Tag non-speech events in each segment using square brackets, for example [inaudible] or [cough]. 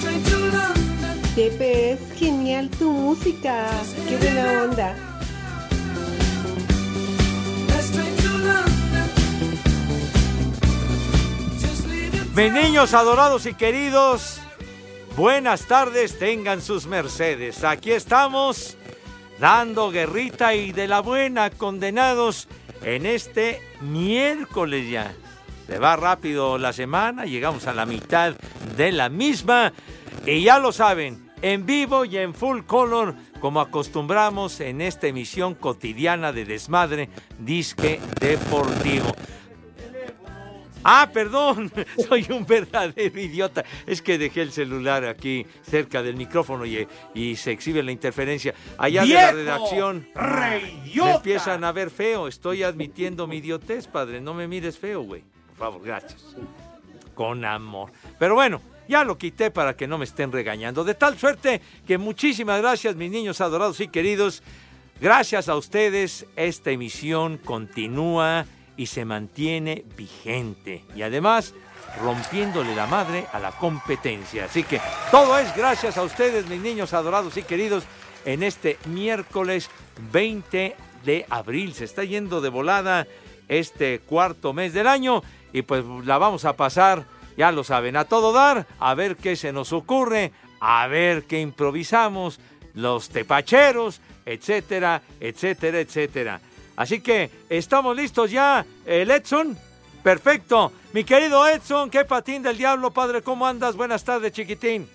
Train to London. Pepe, es genial tu música. Qué buena onda. Mis niños adorados y queridos, buenas tardes, tengan sus mercedes. Aquí estamos dando guerrita y de la buena, condenados en este miércoles ya. Se va rápido la semana, llegamos a la mitad de la misma y ya lo saben, en vivo y en full color, como acostumbramos en esta emisión cotidiana de Desmadre Disque Deportivo. Ah, perdón, [laughs] soy un verdadero idiota. Es que dejé el celular aquí cerca del micrófono y, y se exhibe la interferencia. Allá de la ¡Viejo redacción me empiezan a ver feo. Estoy admitiendo mi idiotez, padre. No me mires feo, güey. Por favor, gracias. Con amor. Pero bueno, ya lo quité para que no me estén regañando. De tal suerte que muchísimas gracias, mis niños adorados y queridos. Gracias a ustedes, esta emisión continúa y se mantiene vigente. Y además, rompiéndole la madre a la competencia. Así que todo es gracias a ustedes, mis niños adorados y queridos, en este miércoles 20 de abril. Se está yendo de volada este cuarto mes del año y pues la vamos a pasar, ya lo saben, a todo dar, a ver qué se nos ocurre, a ver qué improvisamos, los tepacheros, etcétera, etcétera, etcétera. Así que estamos listos ya, el Edson. Perfecto. Mi querido Edson, qué patín del diablo, padre, ¿cómo andas? Buenas tardes, chiquitín.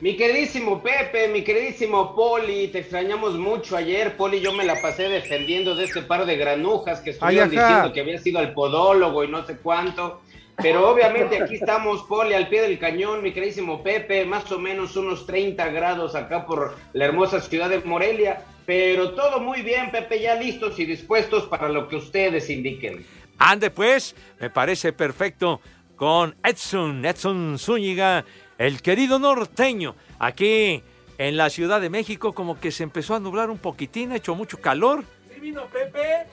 Mi queridísimo Pepe, mi queridísimo Poli, te extrañamos mucho ayer. Poli, yo me la pasé defendiendo de ese par de granujas que estuvieron Ay, diciendo que había sido al podólogo y no sé cuánto. Pero obviamente aquí estamos, Poli, al pie del cañón, mi queridísimo Pepe, más o menos unos 30 grados acá por la hermosa ciudad de Morelia. Pero todo muy bien, Pepe, ya listos y dispuestos para lo que ustedes indiquen. Ande pues, me parece perfecto con Edson, Edson Zúñiga, el querido norteño, aquí en la Ciudad de México como que se empezó a nublar un poquitín, ha hecho mucho calor. ¿Sí vino Pepe?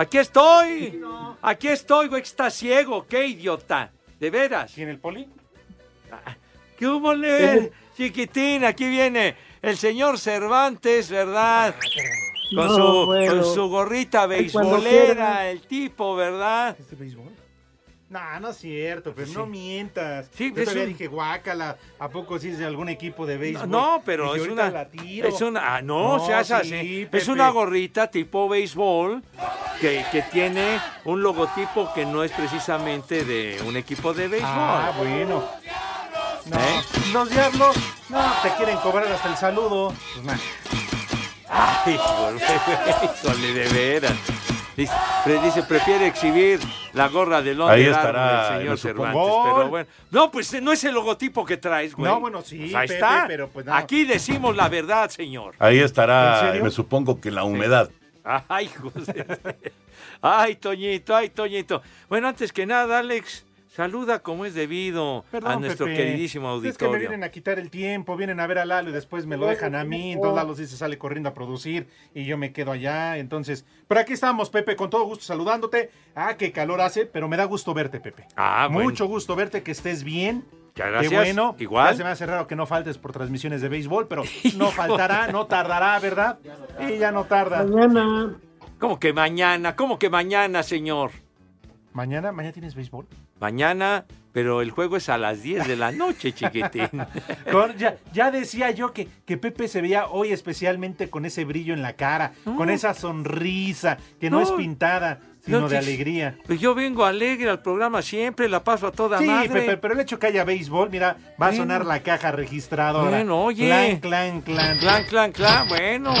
Aquí estoy, aquí estoy, güey, que está ciego, qué idiota, de veras. ¿Quién el poli? ¿Qué hubo, le? Chiquitín, aquí viene el señor Cervantes, ¿verdad? Con, No, su, bueno. con su gorrita beisbolera, el tipo, ¿verdad? ¿Es de béisbol? No, no es cierto, pero Sí. no mientas. Sí, Yo es todavía un- dije, guácala, ¿a poco sí es de algún equipo de béisbol? No, pero Dije, es una, la tiro. es una, ah, no, No, se hace sí, así. Es una gorrita tipo béisbol que, que tiene un logotipo que no es precisamente de un equipo de béisbol. Ah, bueno. No, ¿Eh? los diablos, no, te quieren cobrar hasta el saludo. Pues, nah. Ay, [laughs] híjole, de veras. Dice, pre- dice, prefiere exhibir la gorra de Londres Ahí estará, el señor. Cervantes. Pero bueno. No, pues no es el logotipo que traes, güey. No, bueno, sí, Pues ahí Pepe, está. pero pues no. Aquí decimos la verdad, señor. Ahí ¿En estará, serio? me supongo que la humedad. Ay, José. [laughs] Ay, Toñito, ay, Toñito. Bueno, antes que nada, Alex, saluda como es debido Perdón, a nuestro Pepe. queridísimo Es que me auditorio. vienen a quitar el tiempo, vienen a ver a Lalo y después me lo dejan a mí. Entonces Lalo sí se sale corriendo a producir y yo me quedo allá. Entonces, pero aquí estamos, Pepe, con todo gusto saludándote. Ah, qué calor hace, pero me da gusto verte, Pepe. Ah, bueno. Mucho gusto verte, que estés bien. Qué gracias. bueno. Igual. Ya se me hace raro que no faltes por transmisiones de béisbol, pero [laughs] no faltará, no tardará, ¿verdad? Y ya no tarda. Mañana. ¿Cómo que mañana? ¿Cómo que mañana, señor? Mañana, mañana tienes béisbol. Mañana, pero el juego es a las 10 de la noche, chiquitín. [laughs] Con- ya, ya decía yo que, que Pepe se veía hoy especialmente con ese brillo en la cara, con esa sonrisa que no, No. es pintada, sino No, de alegría. Pues yo vengo alegre al programa siempre, la paso a toda Sí, madre. Pepe, pero el hecho que haya béisbol, mira, va a sonar la caja registradora. Bueno, oye. Clan, clan, clan. Clan, clan, clan, bueno.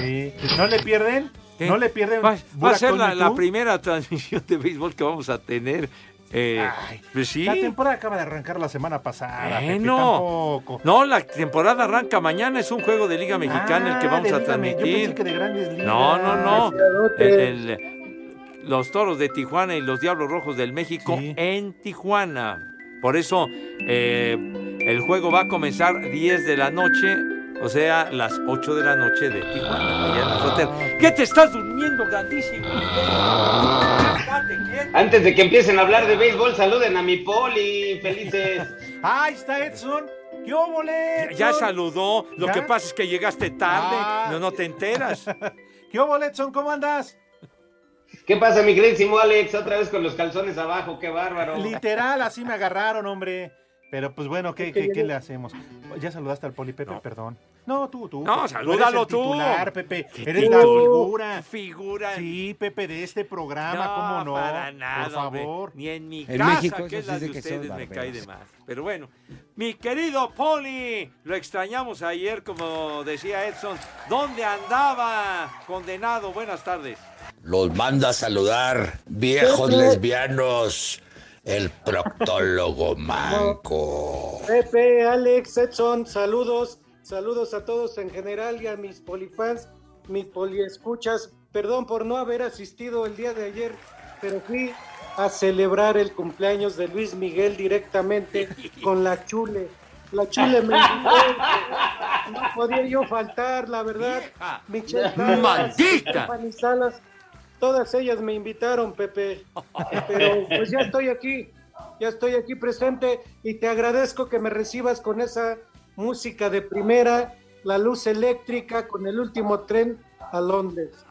Sí. ¿No le pierden? ¿Qué? ¿No le pierden? Va, va a ser la, primera [laughs] transmisión de béisbol que vamos a tener. Eh, Ay, pues sí. La temporada acaba de arrancar la semana pasada, Pepe, tampoco. No, la temporada arranca mañana, es un juego de Liga Mexicana el que Ah, vamos de a Yo transmitir. pensé que de grandes ligas. No, no, no. El- el- los toros de Tijuana y los Diablos Rojos del México Sí. en Tijuana. Por eso eh, el juego va a comenzar 10 de la noche, o sea, las 8 de la noche de Tijuana. allá en frontera. ¿Qué te estás durmiendo, grandísimo? Antes de que empiecen a hablar de béisbol, saluden a mi poli, felices. [laughs] Ahí está Edson. ¿Qué óvole, Ya Edson? saludó, lo ¿Ya? que pasa es que llegaste tarde, Ah. no, no te enteras. [laughs] ¿Qué óvole, Edson? ¿Cómo andas? ¿Qué pasa, mi queridísimo Alex? Otra vez con los calzones abajo, qué bárbaro. Literal, así me agarraron, hombre. Pero pues bueno, ¿qué, qué, qué le hacemos? Ya saludaste al Poli, Pepe, No. perdón. No, tú, tú. No, salúdalo eres el tú. titular, Pepe. ¿Qué Eres la figura. Figura. Sí, Pepe, de este programa, ¿cómo no? Para nada, Por favor. hombre. Ni en mi En casa, México que es la de ustedes, me cae de más. Pero bueno, mi querido Poli, lo extrañamos ayer, como decía Edson. ¿Dónde andaba condenado? Buenas tardes. Los manda a saludar, viejos lesbianos, el proctólogo [laughs] manco. Pepe, Alex, Edson, saludos. Saludos a todos en general y a mis polifans, mis poliescuchas. Perdón por no haber asistido el día de ayer, pero fui a celebrar el cumpleaños de Luis Miguel directamente [laughs] con la chule. La chule me invitó. No podía yo faltar, la verdad. Michelle Salas, todas ellas me invitaron, Pepe. Pero pues ya estoy aquí, ya estoy aquí presente y te agradezco que me recibas con esa música de primera, la luz eléctrica con el último tren a Londres.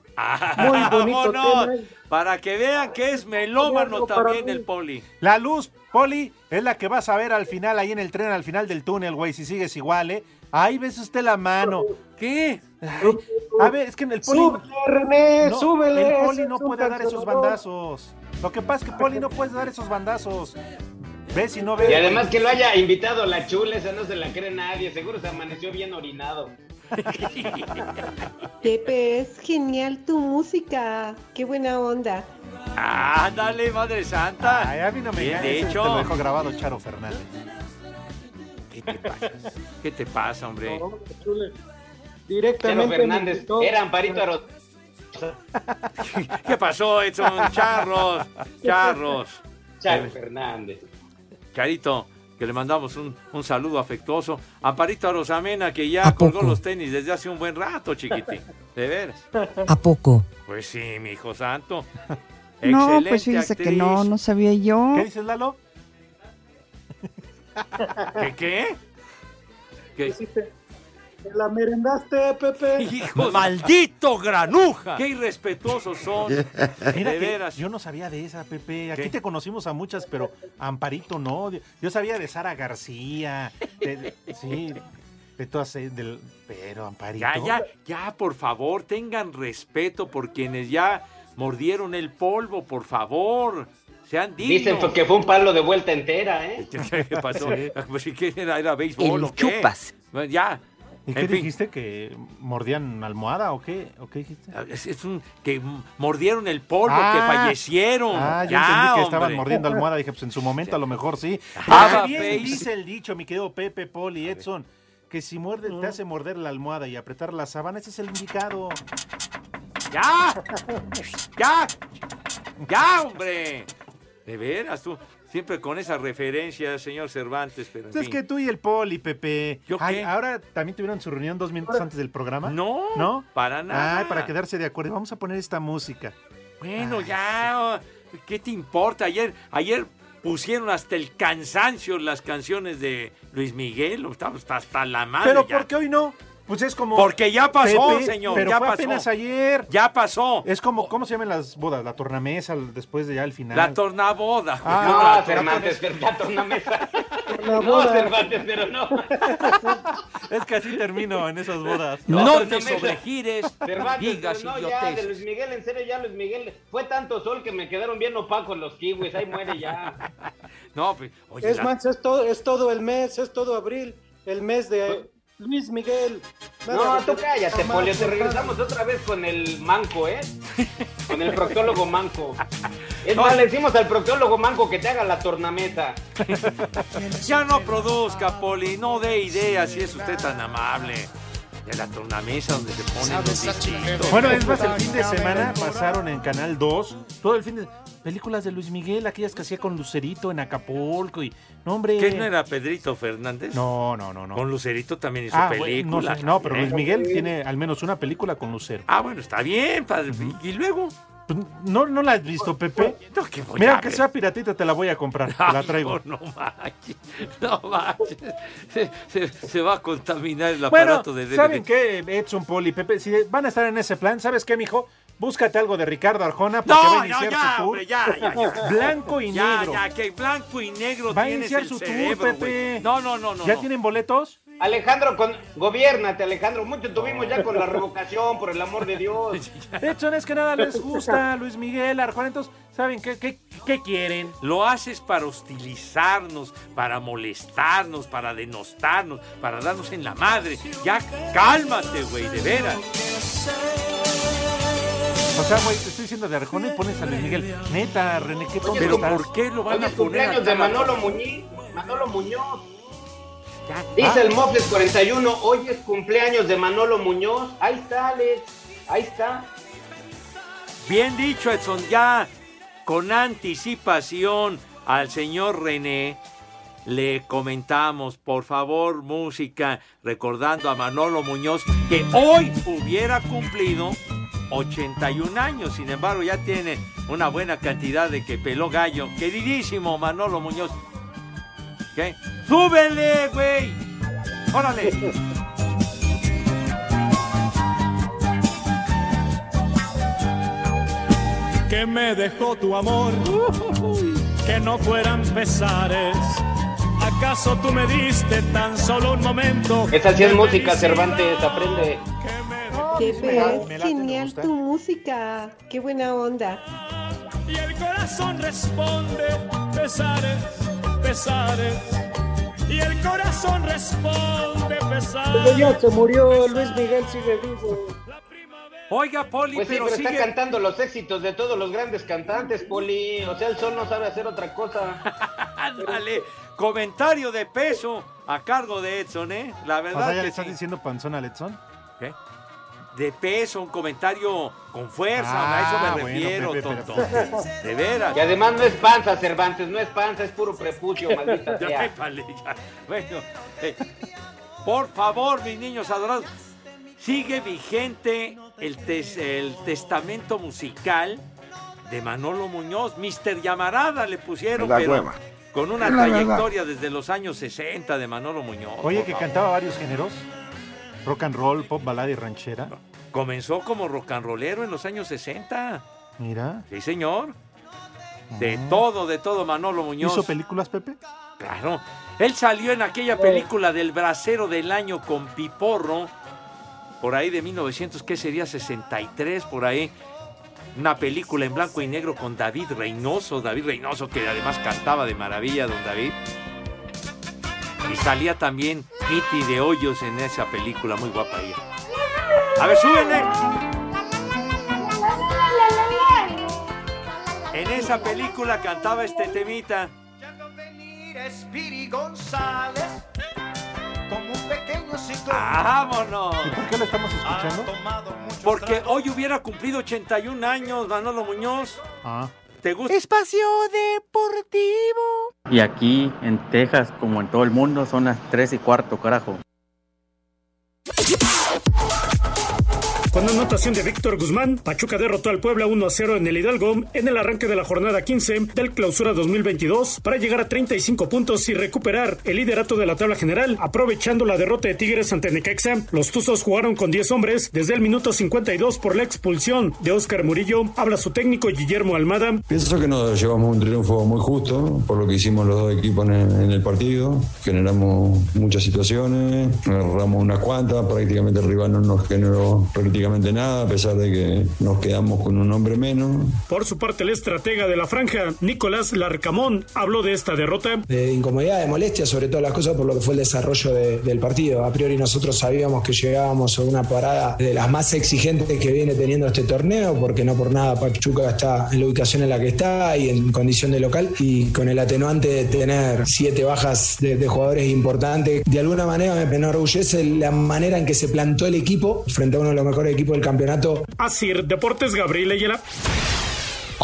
Muy [laughs] bonito ¡Vámonos! tema. Para que vean que es melómano también el Poli. La luz, Poli, es la que vas a ver al final, ahí en el tren, al final del túnel, güey, si sigues igual, ¿eh? Ahí ves usted la mano. ¿Qué? Ay, a ver, es que en el Poli... Súbele, René, No, súbele. el Poli no puede dar esos bandazos. Lo que pasa es que Poli no puede dar esos bandazos. Ves y no ves. Y además que lo haya invitado la chula, esa no se la cree nadie. Seguro se amaneció bien orinado. [laughs] Pepe, es genial tu música. Qué buena onda. Ándale, Madre Santa. Ay, a mí no me Bien, de hecho. Te lo dejó grabado Charo Fernández. ¿Qué te pasa? ¿Qué te pasa, hombre? No, chule. Directamente. me Fernández, era Amparito Aro- [laughs] ¿Qué pasó, Edson? Charros, [laughs] charros. Charo Fernández. Carito, que le mandamos un, un saludo afectuoso. Amparito Arosamena, que ya ¿A colgó poco? los tenis desde hace un buen rato, chiquitín. De veras. ¿A poco? Pues sí, mi hijo santo. [laughs] No, Excelente pues fíjese que no, no sabía yo. ¿Qué dices, Lalo? ¿Qué qué? ¿Qué? Te- la merendaste, Pepe. [laughs] ¡Hijo! ¡Maldito granuja! ¡Qué irrespetuosos son! [laughs] Mira de que veras. yo no sabía de esa, Pepe. Aquí ¿Qué? te conocimos a muchas, pero Amparito no. Yo sabía de Sara García. de- de- sí, de todas. eh, Del, pero Amparito. Ya, ya, ya, por favor, tengan respeto por quienes ya mordieron el polvo, por favor. Sean Dicen dignos. que fue un palo de vuelta entera, ¿eh? [laughs] ¿Qué pasó? Pues, ¿y ¿Qué era? ¿Era béisbol El o qué? chupas. Ya, ¿Y En qué fin. dijiste? ¿Que mordían almohada o qué? ¿O qué dijiste? Es, es un que mordieron el polvo, Ah. que fallecieron. Ah, yo ya, entendí que estaban hombre. mordiendo almohada. Dije, pues en su momento a lo mejor sí. Pero bien dice el dicho, mi querido Pepe, Paul y Edson, que si muerde, te hace morder la almohada y apretar la sábana, ese es el indicado. ¡Ya! [laughs] ¡Ya! ¡Ya, hombre! De veras, tú. Siempre con esa referencia, señor Cervantes, pero en Es fin. que tú y el Poli, Pepe. ¿Yo Ay, qué? ahora también tuvieron su reunión dos minutos antes del programa. No, ¿No? para nada. Ay, para quedarse de acuerdo. Vamos a poner esta música. Bueno, ya. oh, ¿Qué te importa? Ayer, ayer pusieron hasta el cansancio las canciones de Luis Miguel. Estamos hasta, hasta la madre. Pero ya. ¿por qué hoy no? Pues es como. Porque ya pasó, Pepe, señor. Pero ya fue pasó. apenas ayer. Ya pasó. Es como, ¿cómo se llaman las bodas? La tornamesa después de ya el final. La tornaboda. Ah, No, la Cervantes, ya tornamesa. La No. Cervantes, pero no. Es que así termino en esas bodas. No, No, te sobregires. Cervantes, digas pero no, ya, de. Luis Miguel, en serio, ya Luis Miguel. Fue tanto sol que me quedaron bien opacos los kiwis. Ahí muere ya. No, pues, oye, Es la- más, es todo, es todo el mes, es todo abril, el mes de Luis Miguel. No, tú cállate, Polio. Te regresamos otra vez con el manco, ¿eh? [laughs] Con el proctólogo manco. Es más, le decimos al proctólogo manco que te haga la tornamesa. Ya no produzca, Poli, no dé ideas si es usted tan amable. De la tornamesa donde se ponen los distintos. Bueno, es más, el fin de semana pasaron en Canal 2, todo el fin de películas de Luis Miguel, aquellas que hacía con Lucerito en Acapulco y no hombre. ¿Qué no era Pedrito Fernández? No, no, no, no. Con Lucerito también hizo Ah, bueno, no, pero. Luis Miguel tiene al menos una película con Lucero. Ah, bueno, está bien, padre. Y luego. Pues, ¿No, ¿No la has visto, Pepe? No, que voy Mira, a ver. sea piratita, te la voy a comprar. Te la traigo. No, no manches, no manches. Se, se- se va a contaminar el Bueno, aparato de DVD. ¿saben qué, Edson, Poli, Pepe? Si van a estar en ese plan, ¿sabes qué, mijo? Búscate algo de Ricardo Arjona porque va a no, iniciar ya, su tour. hombre, ya, ya, ya. Blanco y Ya, negro. ya, que blanco y negro Va a iniciar su tour, cerebro, Pepe. güey. No, no, no, no. ¿Ya no. tienen boletos? Alejandro, con... gobiérnate, Alejandro. Mucho tuvimos ya con la revocación, por el amor de Dios. [laughs] Edson, es que nada les gusta Luis Miguel, Arjona. Entonces, ¿saben qué, qué, qué quieren? Lo haces para hostilizarnos, para molestarnos, para denostarnos, para darnos en la madre. Ya cálmate, güey, de veras. O sea, güey, te estoy diciendo de Arjona y pones a Luis Miguel. Neta, René, qué tonto Pero estás. ¿por qué lo van a es poner cumpleaños a de Manolo Muñiz. Manolo Muñoz. Dice Ah. el Mofles 41, hoy es cumpleaños de Manolo Muñoz. Ahí está, Alex. Ahí está. Bien dicho, Edson, ya con anticipación al señor René le comentamos, por favor, música, recordando a Manolo Muñoz, que hoy hubiera cumplido 81 años, sin embargo ya tiene una buena cantidad de que peló gallo. Queridísimo Manolo Muñoz. ¿Qué? ¡Súbele, güey! ¡Órale! que me dejó tu amor, que no fueran pesares. ¿Acaso tú me diste tan solo un momento? Esa sí es música, Cervantes, aprende. Late, es me genial gusta. tu música. Qué buena onda. Y el corazón responde, pesares, pesares. Y el corazón responde, Pero pesares. ya se murió, Luis Miguel sigue vivo. Oiga, Poli, Pues sí, pero, pero sigue... está cantando los éxitos de todos los grandes cantantes, Poli. O sea, el sol no sabe hacer otra cosa. [laughs] Ándale, comentario de peso a cargo de Edson, ¿eh? La O verdad sea, ¿ya le que estás sí. diciendo panzón a Edson? ¿Qué? De peso, un comentario con fuerza, Ah, a eso me bueno, refiero, Pepe, tonto. De veras. Y además no es panza, Cervantes, no es panza, es puro prepucio, maldita Ya, épale, ya. Bueno, eh, por favor, mis niños adorados, sigue vigente el, tes- el testamento musical de Manolo Muñoz. Mister Llamarada le pusieron, La pero hueva. con una la trayectoria desde los años 60 de Manolo Muñoz. Oye, que favor. cantaba varios géneros. Rock and roll, pop, balada y ranchera. Comenzó como rock and rollero en los años 60. Mira. Sí, señor. De todo, de todo, Manolo Muñoz. ¿Hizo películas, Pepe? Claro. Él salió en aquella película del bracero del año con Piporro, por ahí de 1900, ¿qué sería? 63, por ahí. Una película en blanco y negro con David Reynoso. David Reynoso, que además cantaba de maravilla, don David. Y salía también Kitty de Hoyos en esa película, muy guapa ella. A ver, súbele. En esa película cantaba este temita. Spiri González como un pequeño ciclón. ¡Vámonos! ¿Y por qué la estamos escuchando? Porque hoy hubiera cumplido 81 años Manolo Muñoz. Ah. ¿Te gusta? Espacio Deportivo. Y aquí en Texas, como en todo el mundo, son las 3 y cuarto, carajo. Con anotación de Víctor Guzmán, Pachuca derrotó al Puebla 1 a 0 en el Hidalgo en el arranque de la jornada 15 del Clausura 2022 para llegar a 35 puntos y recuperar el liderato de la tabla general, aprovechando la derrota de Tigres ante Necaxa. Los Tuzos jugaron con 10 hombres desde el minuto 52 por la expulsión de Óscar Murillo. Habla su técnico Guillermo Almada. Pienso que nos llevamos un triunfo muy justo por lo que hicimos los dos equipos en el, partido. Generamos muchas situaciones, agarramos unas cuantas, prácticamente el rival no nos generó prácticamente nada, a pesar de que nos quedamos con un hombre menos. Por su parte, el estratega de la franja, Nicolás Larcamón, habló de esta derrota. de incomodidad, de molestia, sobre todas las cosas por lo que fue el desarrollo de- del partido. A priori nosotros sabíamos que llegábamos a una parada de las más exigentes que viene teniendo este torneo, porque no por nada Pachuca está en la ubicación en la que está y en condición de local, y con el atenuante de tener siete bajas de, de jugadores importantes. De alguna manera me enorgullece la manera en que se plantó el equipo frente a uno de los mejores equipos del campeonato. Así, Deportes Gabriel Ayala.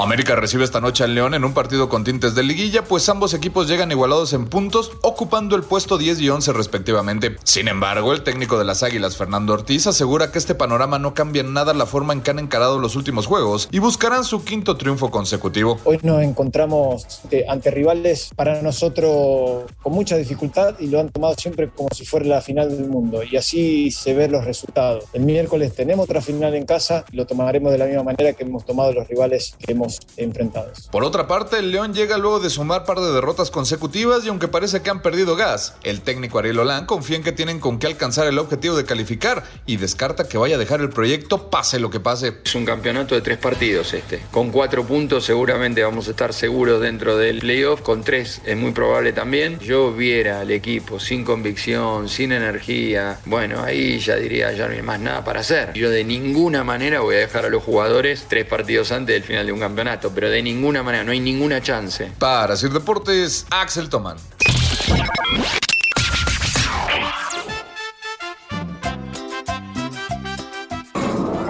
América recibe esta noche al León en un partido con tintes de liguilla, pues ambos equipos llegan igualados en puntos, ocupando el puesto 10 y 11 respectivamente. Sin embargo, el técnico de las Águilas, Fernando Ortiz, asegura que este panorama no cambia en nada la forma en que han encarado los últimos juegos y buscarán su quinto triunfo consecutivo. Hoy nos encontramos eh, ante rivales para nosotros con mucha dificultad y lo han tomado siempre como si fuera la final del mundo y así se ven los resultados. El miércoles tenemos otra final en casa lo tomaremos de la misma manera que hemos tomado los rivales que hemos enfrentado. Por otra parte, el León llega luego de sumar par de derrotas consecutivas y aunque parece que han perdido gas, el técnico Ariel Olán confía en que tienen con qué alcanzar el objetivo de calificar y descarta que vaya a dejar el proyecto pase lo que pase. Es un campeonato de tres partidos este. Con cuatro puntos seguramente vamos a estar seguros dentro del playoff. Con tres es muy probable también. Yo viera al equipo sin convicción, sin energía. Bueno, ahí ya diría, ya no hay más nada para hacer. Yo de ninguna manera voy a dejar a los jugadores tres partidos antes del final de un campeonato. Pero de ninguna manera, no hay ninguna chance. Para Sir Deportes, Axel Toman.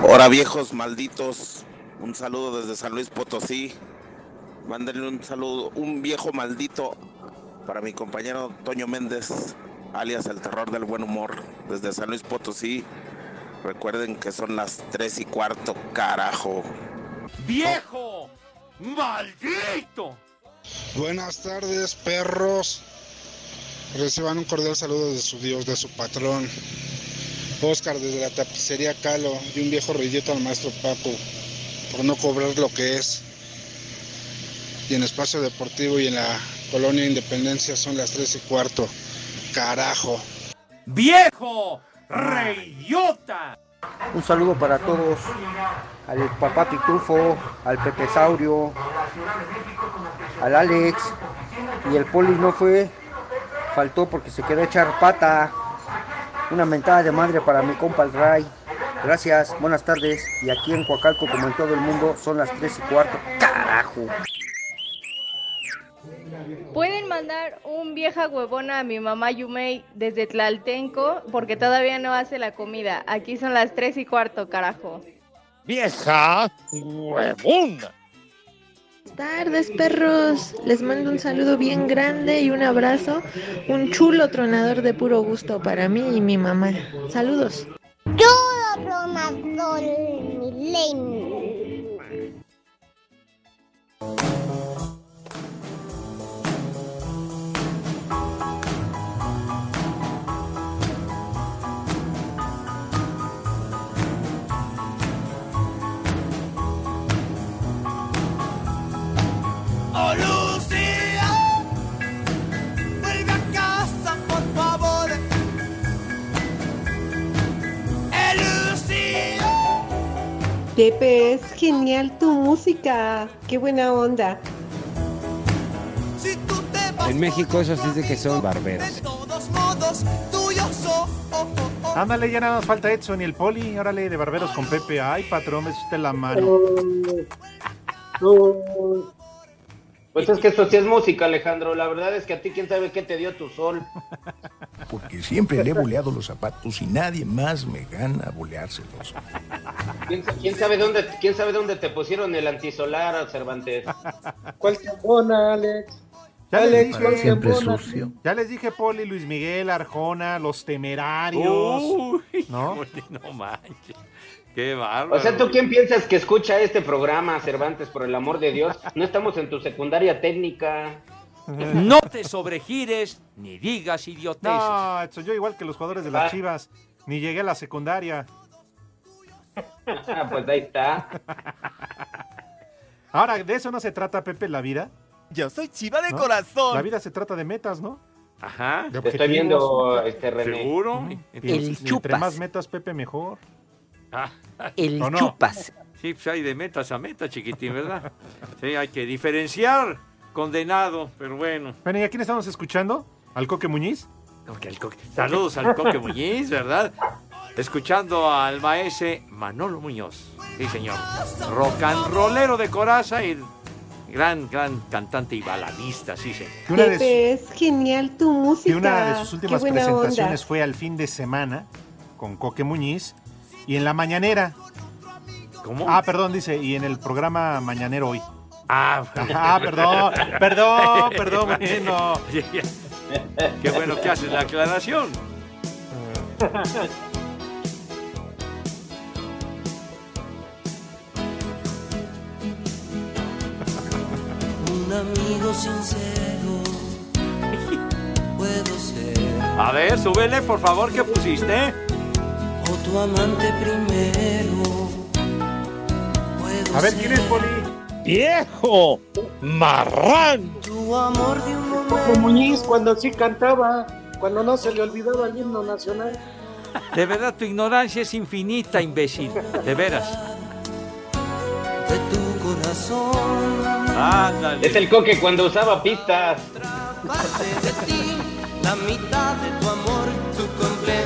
Hola viejos malditos, un saludo desde San Luis Potosí. Mándenle un saludo, un viejo maldito para mi compañero Toño Méndez, alias el terror del buen humor, desde San Luis Potosí. Recuerden que son las tres y cuarto, carajo. ¡Viejo! ¡Maldito! Buenas tardes, perros. Reciban un cordial saludo de su Dios, de su patrón. Oscar desde la tapicería Calo y un viejo reyito al maestro Paco por no cobrar lo que es. Y en espacio deportivo y en la colonia Independencia son las tres y cuarto. Carajo. ¡Viejo! ¡Reyota! Un saludo para todos, al papá Pitufo, al Pepe Saurio, al Alex y el Poli no fue, faltó porque se quedó a echar pata. Una mentada de madre para mi compa el Ray. Gracias, buenas tardes. Y aquí en Coacalco, como en todo el mundo, son las 3 y cuarto. ¡Carajo! Pueden mandar un vieja huevona a mi mamá Yumei desde Tlaltenco porque todavía no hace la comida. Aquí son las tres y cuarto, carajo. Vieja huevona. Buenas tardes, perros. Les mando un saludo bien grande y un abrazo. Un chulo tronador de puro gusto para mí y mi mamá. Saludos. Chulo tronador Pepe, es genial tu música. Qué buena onda. En México eso sí es de que son barberos. Ándale, ya nada más falta Edson y el Poli. Órale, de barberos con Pepe. Ay, patrón, es usted la mano. Pues es que esto sí es música, Alejandro. La verdad es que a ti, quién sabe qué te dio tu sol. [laughs] Porque siempre le he boleado los zapatos y nadie más me gana boleárselos. ¿Quién, quién sabe dónde, quién sabe dónde te pusieron el antisolar, Cervantes? ¿Cuál te abona, Alex? Ya les, dije, ¿cuál te abona? ya les dije, Poli, Luis Miguel, Arjona, los temerarios. Uy, ¿No? [laughs] no manches. Qué bárbaro. O sea, ¿tú quién piensas que escucha este programa, Cervantes, por el amor de Dios? No estamos en tu secundaria técnica. No te sobregires ni digas idioteces. No, Edson, yo igual que los jugadores de las Ah. Chivas. Ni llegué a la secundaria. pues ahí está. Ahora, ¿de eso no se trata, Pepe, la vida? Yo soy chiva de ¿No? corazón. La vida se trata de metas, ¿no? Ajá. De Te estoy viendo, este, René. ¿Seguro? Ujú. El entre chupas. más metas, Pepe, mejor. [laughs] El chupas. Sí, pues hay de metas a metas, chiquitín, ¿verdad? [laughs] Sí, hay que diferenciar, condenado, pero bueno. Bueno, ¿y a quién estamos escuchando? ¿Al Coque Muñiz? Coque, al Coque. Saludos al Coque Muñiz, ¿verdad? Escuchando al maese Manolo Muñoz. Sí, señor. Rock and rollero de coraza y gran, gran cantante y baladista, sí, señor. Una de es genial tu música. que una de sus últimas onda. presentaciones fue al fin de semana con Coque Muñiz y en la mañanera. ¿Cómo? Ah, perdón, dice, y en el programa Mañanero hoy. Ah, [laughs] Ah, perdón, perdón, perdón, [laughs] bueno. Qué bueno que haces la aclaración. Un amigo sincero puedo ser. A ver, súbele, por favor, ¿qué pusiste? O tu amante primero. Puedo A ver, ¿quién es Poli? ¡Viejo! ¡Marrán! Tu amor de un momento. Muñiz cuando sí cantaba, cuando no se le olvidaba el himno nacional. De verdad, tu ignorancia es infinita, imbécil. De veras. De tu corazón. Ándale. Es el coque cuando usaba pistas. Parte de ti, la mitad de tu.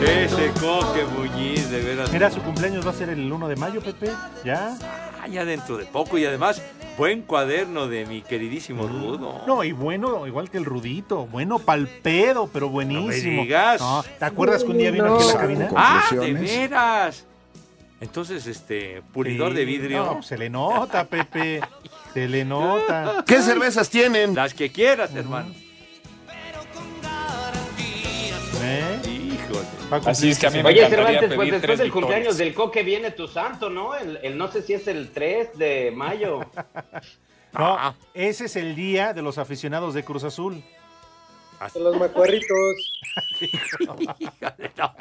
Ese coque Muñiz, de veras. Mira, su cumpleaños va a ser el 1 de mayo, Pepe. ¿Ya? Ah, ya dentro de poco y además, buen cuaderno de mi queridísimo Rudo. No, y bueno, igual que el Rudito. Bueno, pal pedo, pero buenísimo. digas. No, ¿Te acuerdas que un día vino aquí a la cabina? Ah, de veras. Entonces, este, pulidor Sí, de vidrio. no, se le nota, Pepe. [laughs] Se le nota. ¿Qué cervezas tienen? Las que quieras, hermano. Así es que a mí me Oye, Cervantes, pues después del cumpleaños del coque viene tu santo, ¿no? El, el no sé si es el 3 de mayo. [laughs] No, ese es el día de los aficionados de Cruz Azul. De los macuarritos. [laughs] Híjole, no.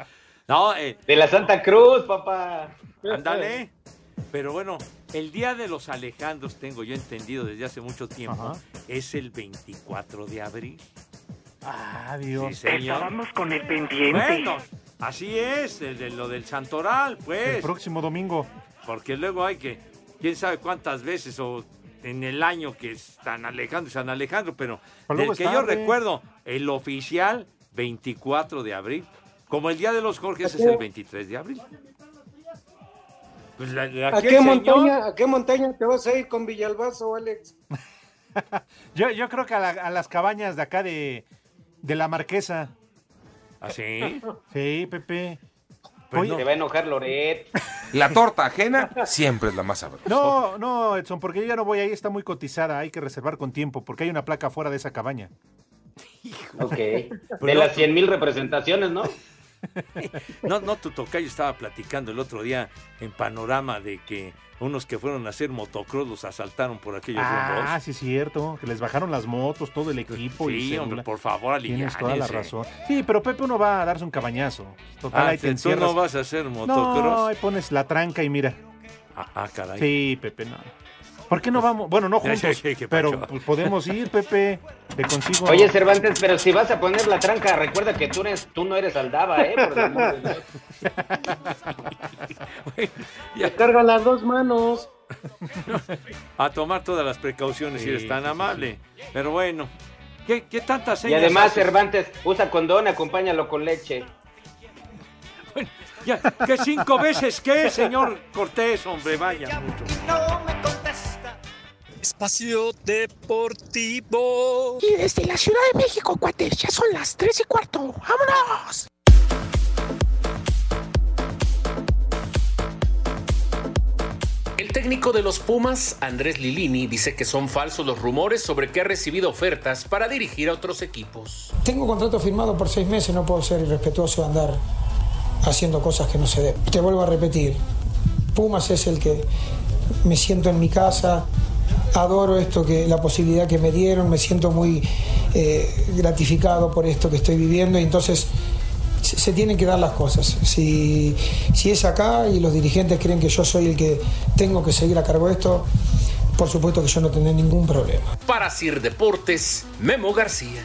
No, eh, De la Santa Cruz, papá. ándale. Pero bueno, el día de los Alejandros, tengo yo entendido desde hace mucho tiempo, es el 24 de abril. Ah, Dios. Sí. Estábamos con el pendiente. Bueno, así es, el de lo del Santoral, pues. El próximo domingo. Porque luego hay que, quién sabe cuántas veces o en el año que es San Alejandro y San Alejandro, pero Pero del luego que yo recuerdo, el oficial 24 de abril. Como el Día de los Jorges es el 23 de abril. Pues la, la- ¿A qué el señor- montaña, a qué montaña te vas a ir con Villalbazo, Alex? [laughs] Yo, yo creo que a, la- a las cabañas de acá de, de la Marquesa. ¿Ah, sí? Sí, Pepe. Pues Te va a enojar Loret. La torta ajena siempre es la más sabrosa. No, no, Edson, porque yo ya no voy ahí, está muy cotizada, hay que reservar con tiempo, porque hay una placa fuera de esa cabaña. Ok. [laughs] De las 100 mil representaciones, ¿no? [laughs] No, no, tu tocayo estaba platicando el otro día en Panorama de que unos que fueron a hacer motocross los asaltaron por aquellos Ah, rumbos. sí, es cierto, que les bajaron las motos, todo el equipo. y Sí, celular. hombre, por favor, Tienes toda la razón. Sí, pero Pepe uno va a darse un cabañazo. Total, Ah, ahí te ¿tú encierras. no vas a hacer motocross? No, ahí pones la tranca y mira. Ah, ah, caray. Sí, Pepe, no. ¿Por qué no vamos? Bueno, no [laughs] Ya, ya, juntos, ya, ¿qué pero pues, podemos ir, Pepe. Te consigo. Oye, Cervantes, pero si vas a poner la tranca, recuerda que tú, eres, tú no eres Aldaba, ¿eh? Por el amor de Dios. [laughs] Te cargan las dos manos. [laughs] A tomar todas las precauciones si Sí, eres tan sí, sí, amable. Pero bueno, ¿Qué, qué tantas Y señas además haces? Cervantes usa condón, acompáñalo con leche. Ya, ¿Qué cinco veces qué, señor Cortés, hombre? Vaya. mucho. Espacio Deportivo. Y desde la Ciudad de México, cuates, ya son las 3 y cuarto. ¡Vámonos! El técnico de los Pumas, Andrés Lilini, dice que son falsos los rumores sobre que ha recibido ofertas para dirigir a otros equipos. Tengo contrato firmado por seis meses, no puedo ser irrespetuoso de andar haciendo cosas que no se deben. Te vuelvo a repetir, Pumas es el que me siento en mi casa, adoro esto que la posibilidad que me dieron, me siento muy eh, gratificado por esto que estoy viviendo y entonces se, tienen que dar las cosas. Si, si es acá y los dirigentes creen que yo soy el que tengo que seguir a cargo de esto, por supuesto que yo no tendré ningún problema. Para Sir Deportes, Memo García.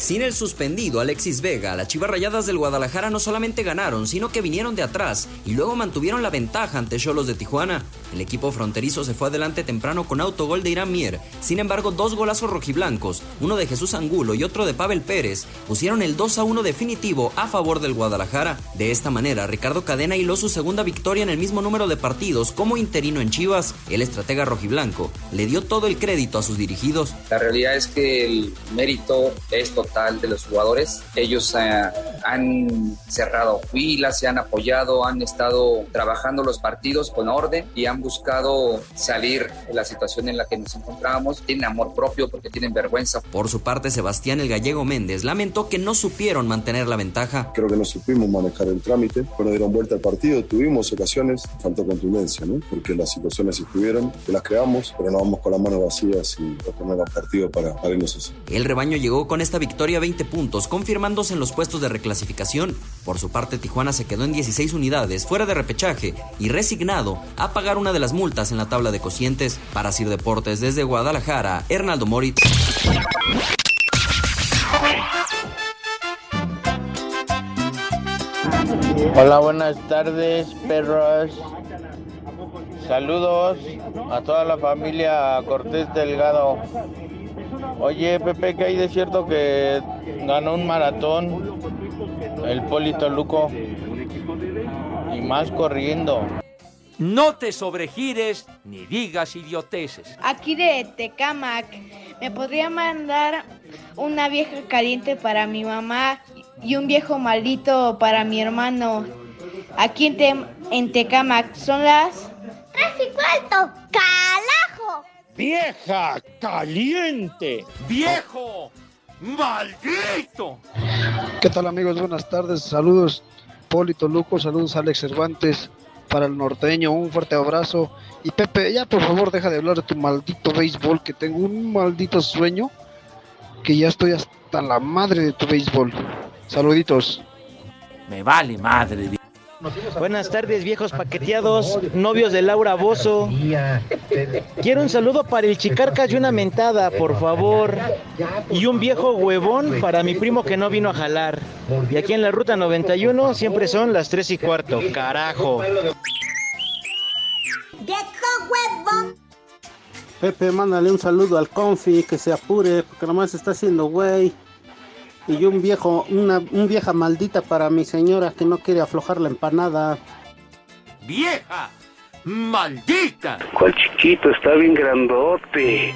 Sin el suspendido Alexis Vega, las Chivas Rayadas del Guadalajara no solamente ganaron, sino que vinieron de atrás y luego mantuvieron la ventaja ante Cholos de Tijuana. El equipo fronterizo se fue adelante temprano con autogol de Irán Mier. Sin embargo, dos golazos rojiblancos, uno de Jesús Angulo y otro de Pavel Pérez, pusieron el 2 a 1 definitivo a favor del Guadalajara. De esta manera, Ricardo Cadena hiló su segunda victoria en el mismo número de partidos como interino en Chivas. El estratega rojiblanco le dio todo el crédito a sus dirigidos. La realidad es que el mérito es total de los jugadores. Ellos eh, han cerrado filas, se han apoyado, han estado trabajando los partidos con orden y han buscado salir de la situación en la que nos encontrábamos. Tienen amor propio porque tienen vergüenza. Por su parte, Sebastián el Gallego Méndez lamentó que no supieron mantener la ventaja. Creo que no supimos manejar el trámite. Cuando dieron vuelta al partido, tuvimos ocasiones, faltó contundencia, ¿no? Porque las situaciones estuvieron, que las creamos, pero no vamos con las manos vacías y retornar al partido para, para irnos así. El rebaño llegó con esta victoria a 20 puntos, confirmándose en los puestos de reclasificación. Por su parte, Tijuana se quedó en 16 unidades, fuera de repechaje, y resignado a pagar una de las multas en la tabla de cocientes. Para Sir Deportes desde Guadalajara, Hernaldo Moritz. Hola, buenas tardes, perros. Saludos a toda la familia Cortés Delgado. Oye, Pepe, que hay de cierto que ganó un maratón el Polito Luco y más corriendo. No te sobregires ni digas idioteces. Aquí de Tecamac, ¿me podría mandar una vieja caliente para mi mamá y un viejo maldito para mi hermano? Aquí en, Te- en Tecamac son las... ¡Tres y cuarto! ¡Calajo! ¡Vieja caliente! ¡Viejo! ¡Maldito! ¿Qué tal amigos? Buenas tardes, saludos Polito Luco, saludos Alex Cervantes, para el norteño, un fuerte abrazo. Y Pepe, ya por favor deja de hablar de tu maldito béisbol, que tengo un maldito sueño, que ya estoy hasta la madre de tu béisbol. Saluditos. Me vale madre. Buenas tardes, viejos paqueteados, novios de Laura Bozo. Quiero un saludo para el Chicarcas y una mentada, por favor. Y un viejo huevón para mi primo que no vino a jalar. Y aquí en la ruta 91 siempre son las 3 y cuarto. Carajo. ¡Viejo huevón! Pepe, mándale un saludo al Confi, que se apure, porque nomás está haciendo güey. Y un viejo, una un vieja maldita para mi señora que no quiere aflojar la empanada. ¡Vieja! ¡Maldita! ¿Cuál chiquito? Está bien grandote.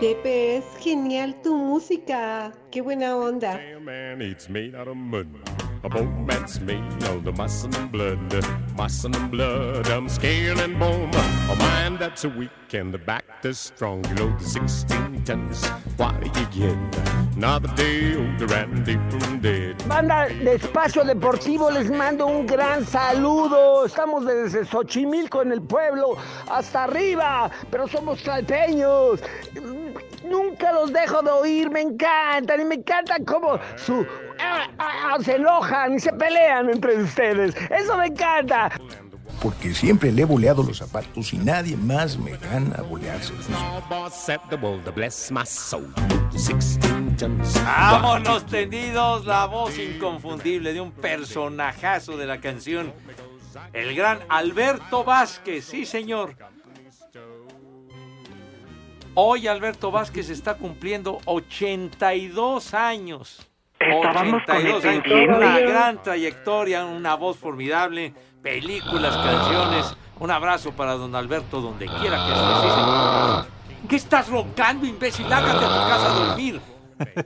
Pepe, es genial tu música. Qué buena onda. Of. A bone man's made of the muscle and blood, muscle and blood. I'm skin and bone, a mind that's weak and the back that's strong. You know the 16 tons. What get? Another day older and different dead. Banda de Espacio Deportivo, les mando un gran saludo. Estamos desde Xochimilco en el pueblo hasta arriba, pero somos salteños. Nunca los dejo de oír, me encantan y me encanta cómo su ah, ah, se enojan y se pelean entre ustedes. Eso me encanta. Porque siempre le he boleado los zapatos y nadie más me gana a boleárselos. Small boss set the world to bless my soul. 16 tons. Vámonos tendidos, la voz inconfundible de un personajazo de la canción, el gran Alberto Vázquez, sí señor. Hoy Alberto Vázquez está cumpliendo 82 años. Estábamos con el años, pendiente. una gran trayectoria, una voz formidable, películas, canciones. Un abrazo para don Alberto donde quiera que esté. Sí, señor. ¿Qué estás roncando, imbécil? Lárgate a tu casa a dormir.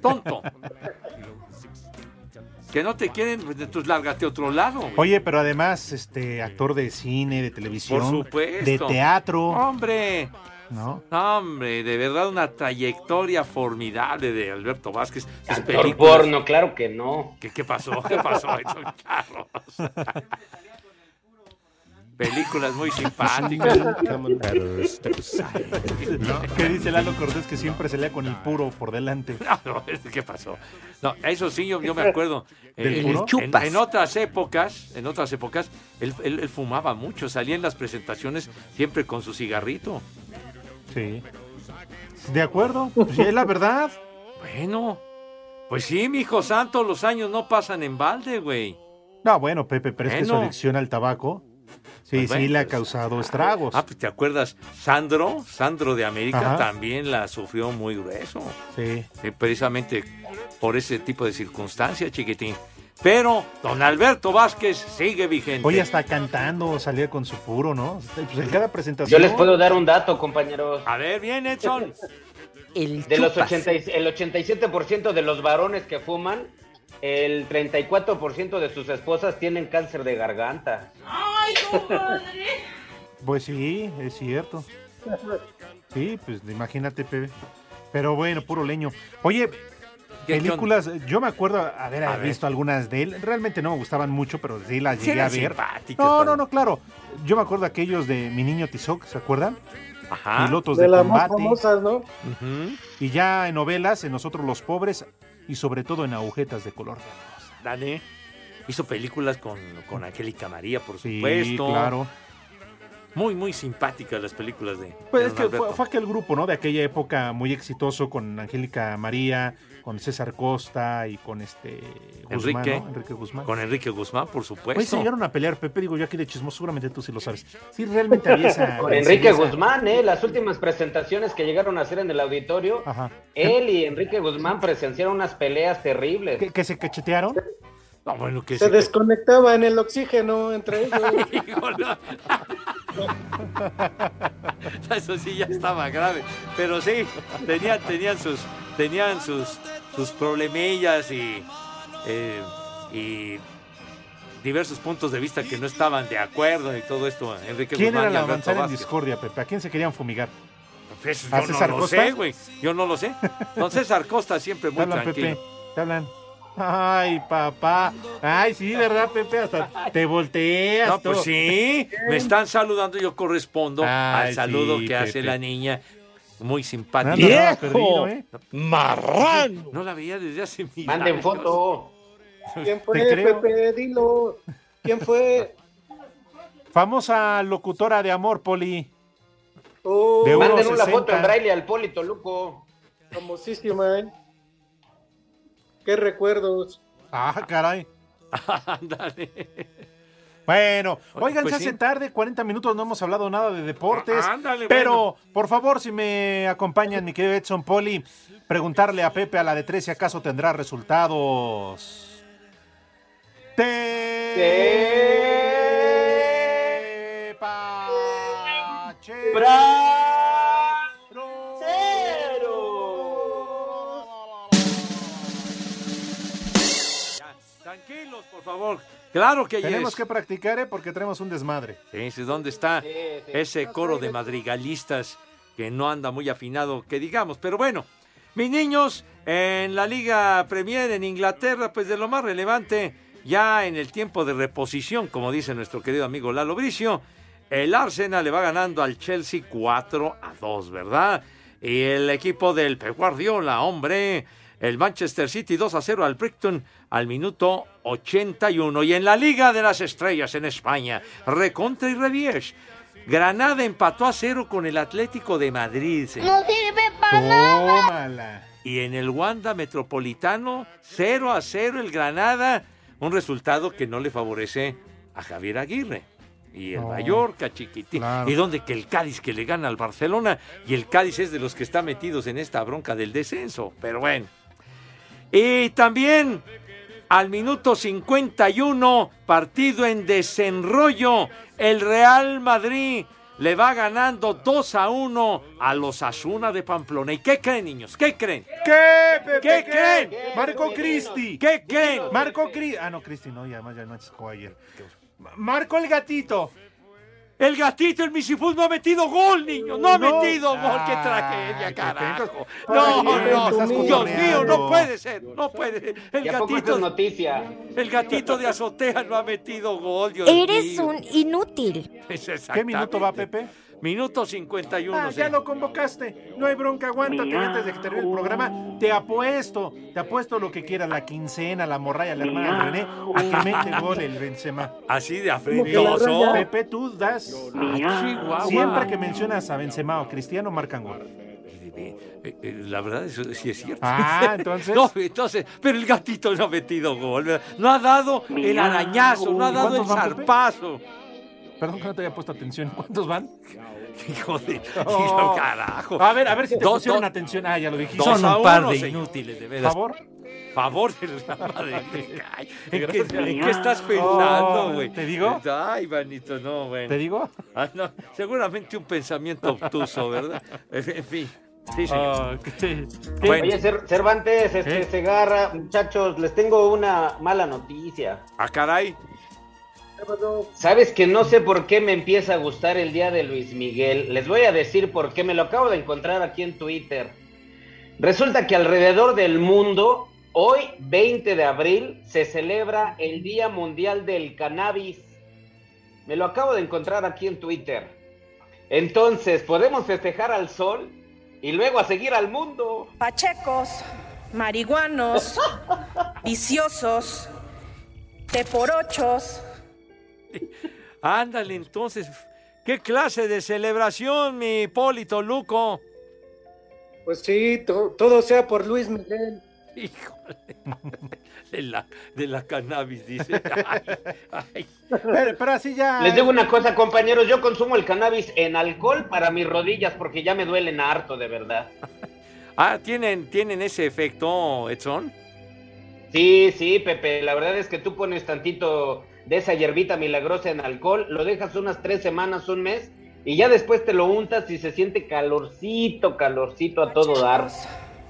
Tonto. Que no te quieren, pues, entonces lárgate a otro lado. güey. Oye, pero además, este, actor de cine, de televisión, Por supuesto. de teatro, Hombre. ¿No? Hombre, de verdad una trayectoria formidable de Alberto Vázquez. Sus Actor películas- porno, claro que no. ¿Qué, qué pasó? ¿Qué pasó? Películas muy simpáticas. Que dice Lalo Cortés que siempre se lea con el puro por delante. [laughs] No, no, ¿qué pasó? No, eso sí, yo, yo me acuerdo. [laughs] ¿Del eh, en-. En, otras épocas, en otras épocas, él, él- él fumaba mucho, salía en las presentaciones siempre con su cigarrito. Sí. De acuerdo, pues es la verdad. [laughs] Bueno, pues sí, mi hijo santo, los años no pasan en balde, güey. No, bueno, Pepe, pero es que su adicción al tabaco, sí, Pues sí bueno, le ha pues, causado estragos. Ah, pues te acuerdas, Sandro, Sandro de América Ajá. también la sufrió muy grueso. Sí. Sí, precisamente por ese tipo de circunstancias, chiquitín. Pero don Alberto Vázquez sigue vigente. Oye, hasta cantando salía con su puro, ¿no? Pues en cada Yo presentación. les puedo dar un dato, compañeros. A ver, bien, Edson. [laughs] De los 80, y- el 87% de los varones que fuman, el 34% de sus esposas tienen cáncer de garganta. [laughs] Pues sí, es cierto. Sí, pues imagínate, Pepe. Pero bueno, puro leño. Oye, ¿Qué- qué películas, yo me acuerdo haber A ver. visto algunas de él. Realmente no me gustaban mucho, pero sí las Sí llegué a ver. No, no, no, claro. Yo me acuerdo aquellos de Mi Niño Tizoc, ¿se acuerdan? Ajá. Pilotos De de, las más famosas, ¿no? Ujú. Y ya en novelas, en Nosotros los Pobres, y sobre todo en Agujetas de Color. Dale. Hizo películas con, con Angélica María, por Sí, supuesto. claro. Muy, muy simpáticas las películas de. Pues de es que fue, fue aquel grupo, ¿no? De aquella época muy exitoso con Angélica María, con César Costa y con este Guzmán, Enrique. ¿no? Enrique Guzmán. Con Enrique Guzmán, por Oye, se supuesto. llegaron a pelear, Pepe, digo yo aquí de chismoso, seguramente tú sí lo sabes. Sí, realmente había esa... [laughs] Con Enrique esa- Guzmán, ¿eh? Las últimas presentaciones que llegaron a hacer en el auditorio, Ajá. él y Enrique Guzmán presenciaron unas peleas terribles. ¿Que, que se cachetearon? No, bueno, que Se desconectaba en el oxígeno entre ellos. [laughs] [laughs] Eso sí ya estaba grave. Pero sí, tenían, tenían sus, tenían sus, sus problemillas y, eh, y diversos puntos de vista que no estaban de acuerdo y todo esto. Enrique ¿Quién Guzmán era la avanzada en discordia, Pepe? ¿A quién se querían fumigar? Pues, ¿A yo César no lo Costa? sé, güey. Yo no lo sé. Don César Costa siempre Te muy hablan, tranquilo. Pepe. Te hablan. Ay, papá. Ay, sí, ¿verdad, Pepe? Hasta te volteas. No, pues todo. sí, me están saludando, yo correspondo Ay, al saludo sí, que hace Pepe. la niña. Muy simpática. Nada, nada perdido, ¿eh? ¡Marrano! No la veía desde hace mil Manden foto. ¿Quién fue. Pepe? Dilo. ¿Quién fue? Famosa locutora de amor, Poli. Oh, De Manden 1.60. una foto en braille al Polito Luco. famosísima, ¿eh? Qué recuerdos. Ah, caray. [laughs] Ándale. Bueno, oigan, pues se hace sí. tarde, 40 minutos, no hemos hablado nada de deportes. Ah, ándale, pero, por favor, si me acompañan, mi querido Edson Poli, preguntarle a Pepe a la de tres si acaso tendrá resultados. Tranquilos, por favor. Claro que ya Tenemos es. que practicar, ¿eh? Porque tenemos un desmadre. Sí, sí, ¿dónde está ese coro de madrigalistas que no anda muy afinado, que digamos? Pero bueno, mis niños, en la Liga Premier en Inglaterra, pues de lo más relevante, ya en el tiempo de reposición, como dice nuestro querido amigo Lalo Bricio, el Arsenal le va ganando al Chelsea 4 a 2, ¿verdad? Y el equipo del Pep Guardiola, hombre, el Manchester City 2 a 0 al Brighton al minuto 81. Y en la Liga de las Estrellas en España, Recontra y Revies. Granada empató a cero con el Atlético de Madrid. señor. No sirve para nada. Tómala. Y en el Wanda Metropolitano, 0 a 0 el Granada. Un resultado que no le favorece a Javier Aguirre. Y el No. Mallorca, chiquitín. Claro. Y donde que el Cádiz que le gana al Barcelona. Y el Cádiz es de los que está metidos en esta bronca del descenso. Pero bueno. Y también al minuto 51, partido en desenrollo, el Real Madrid le va ganando 2 a 1 a los Asuna de Pamplona. ¿Y qué creen, niños? ¿Qué creen? ¿Qué, Pepe? ¿Qué creen? Marco Cristi. ¿Qué creen? Marco Cristi. Ah, no, Cristi, no, ya, ya no jugó ayer. Ma- Marco el gatito. El gatito, el Misifus no ha metido gol, niño. No ha No. metido gol. ¡Qué Ah, tragedia, carajo! No, no, Dios mío, no puede ser. No puede ser. El ¿Y a poco esto es gatito, noticia? el gatito de azotea no ha metido gol, Dios Eres mío. un inútil. Es ¿Qué minuto va. Pepe? Minuto 51. Ah, ya lo convocaste. No hay bronca, aguántate antes de que termine el programa. Te apuesto, te apuesto lo que quieras, la quincena, la morralla, la hermana René, a que mete gol el Benzema. Así de afrentoso. Pepe, tú das. Ah. Siempre que mencionas a Benzema o Cristiano, marcan gol. Eh, eh, La verdad, eso sí es cierto. Ah, [laughs] entonces. No, entonces, pero el gatito no ha metido gol. No ha dado el arañazo, no ha dado el ¿Cuántos van, Pepe? Perdón que no te había puesto atención. ¿Cuántos van? [laughs] Hijo de. Oh. carajo. A ver, a ver si te Dos- pusieron dos- atención. Ah, ya lo dijiste. dos Son a un par uno, de inútiles, de veras. ¿Favor? Favor [laughs] de la madre. Ay, ¿En, qué, Gracias. en qué estás pensando, Oh, güey? ¿te digo? Ay, Vanito, no, bueno. ¿Te digo? Ah, no, seguramente un pensamiento obtuso, ¿verdad? [laughs] En fin. Sí, señor. Ah, ¿qué? Bueno. Oye, Cer- Cervantes, este, ¿Eh? Segarra, muchachos, les tengo una mala noticia. Ah, caray. Sabes que no sé por qué me empieza a gustar el día de Luis Miguel. Les voy a decir por qué. Me lo acabo de encontrar aquí en Twitter. Resulta que alrededor del mundo, hoy, 20 de abril, se celebra el Día Mundial del Cannabis. Me lo acabo de encontrar aquí en Twitter. Entonces, podemos festejar al sol y luego a seguir al mundo. Pachecos, marihuanos, [laughs] viciosos, teporochos. Ándale, entonces. ¿Qué clase de celebración, mi Hipólito Luco? Pues sí, to- todo sea por Luis Miguel. Híjole. [laughs] De la, de la cannabis, dice. [laughs] Ay, ay. Pero, pero así ya. Les digo una cosa, compañeros, yo consumo el cannabis en alcohol para mis rodillas porque ya me duelen harto, de verdad. [laughs] Ah, ¿tienen, ¿tienen ese efecto, Edson? Sí, sí, Pepe, la verdad es que tú pones tantito de esa hierbita milagrosa en alcohol, lo dejas unas tres semanas, un mes, y ya después te lo untas y se siente calorcito, calorcito a todo dar.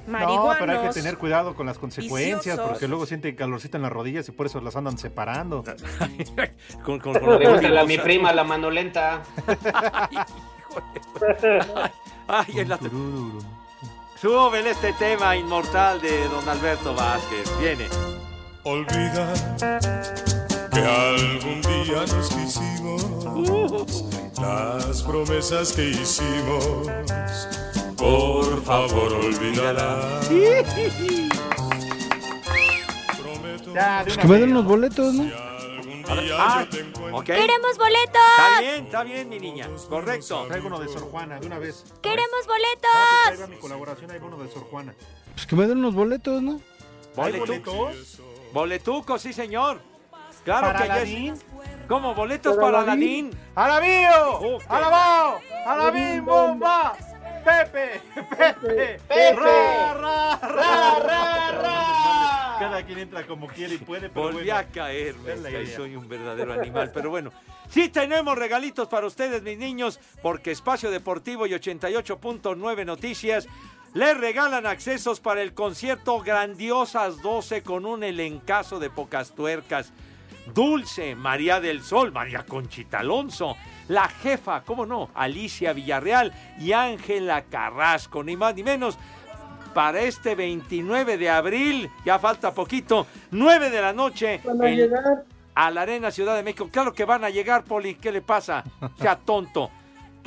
No, pero hay que tener cuidado con las consecuencias, viciosos. porque luego sienten calorcito en las rodillas y por eso las andan separando. [laughs] con, con, con mi prima, la mano lenta. [laughs] Ay, en la... Súbele este tema inmortal de don Alberto Vázquez. Viene. Olvida que algún día nos quisimos, las promesas que hicimos, por favor olvídalas. Pues que me den vez. unos boletos, ¿no? Ah, ok. ¡Queremos boletos! Está bien, está bien, mi niña. Correcto. Traigo uno de Sor Juana, de una vez. ¡Queremos Ah, pues ahí va boletos! mi colaboración, va uno de Sor Juana. Pues que me den unos boletos, ¿no? ¿Hay Boletucos. boletos? Boletucos, sí, señor. Claro ¿Para que ya es- Aladín? ¿Cómo? ¿Boletos ¿Para para Aladín? Aladín? ¡Alabío! ¡Alabao! ¡Alabín bomba! ¡Pepe! ¡Pepe! ¡Pepe! ¡Ra, ra, ra! ¡Ra, ra! Cada quien entra como quiere y puede, pero Volví bueno. a caerme. soy un verdadero animal. Pero bueno, sí tenemos regalitos para ustedes, mis niños, porque Espacio Deportivo y 88.9 Noticias les regalan accesos para el concierto Grandiosas 12 con un elencazo de pocas tuercas. Dulce, María del Sol, María Conchita Alonso, la jefa, cómo no, Alicia Villarreal y Ángela Carrasco, ni más ni menos para este 29 de abril, ya falta poquito, 9 de la noche, Van a en- llegar. a la Arena Ciudad de México. Claro que van a llegar, Poli, ¿qué le pasa? [laughs] Sea tonto.